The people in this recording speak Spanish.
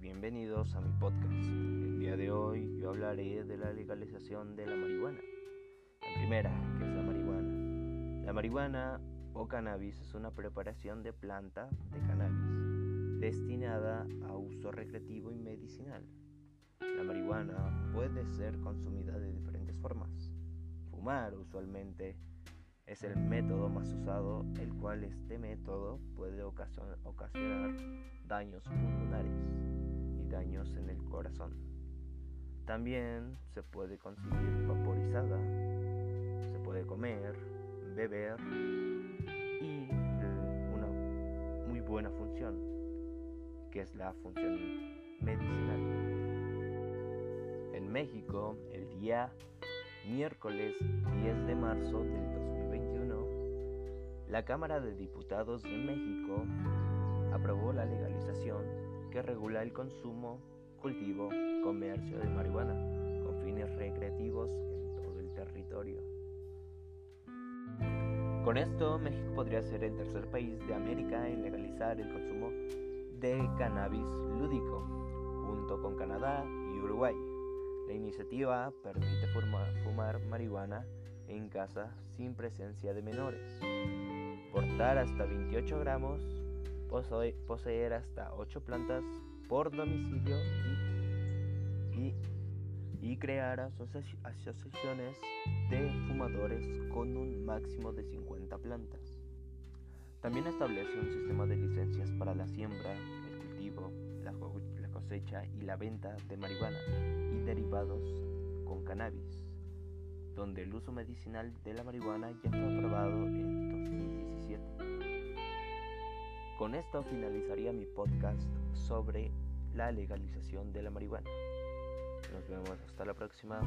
bienvenidos a mi podcast. El día de hoy yo hablaré de la legalización de la marihuana. La primera, que es la marihuana. La marihuana o cannabis es una preparación de planta de cannabis destinada a uso recreativo y medicinal. La marihuana puede ser consumida de diferentes formas. Fumar usualmente es el método más usado, el cual este método puede ocasionar daños pulmonares y daños en el corazón. También se puede conseguir vaporizada, se puede comer, beber y una muy buena función, que es la función medicinal. En México, el día miércoles 10 de marzo del 2021, la Cámara de Diputados de México aprobó la legalización que regula el consumo, cultivo, comercio de marihuana con fines recreativos en todo el territorio. Con esto, México podría ser el tercer país de América en legalizar el consumo de cannabis lúdico, junto con Canadá y Uruguay. La iniciativa permite fumar, marihuana en casa sin presencia de menores, portar hasta 28 gramos, poseer hasta 8 plantas por domicilio y y crear asociaciones de fumadores con un máximo de 50 plantas. También establece un sistema de licencias para la siembra, el cultivo, la cosecha y la venta de marihuana y derivados con cannabis, donde el uso medicinal de la marihuana ya fue aprobado Con esto finalizaría mi podcast sobre la legalización de la marihuana. Nos vemos hasta la próxima.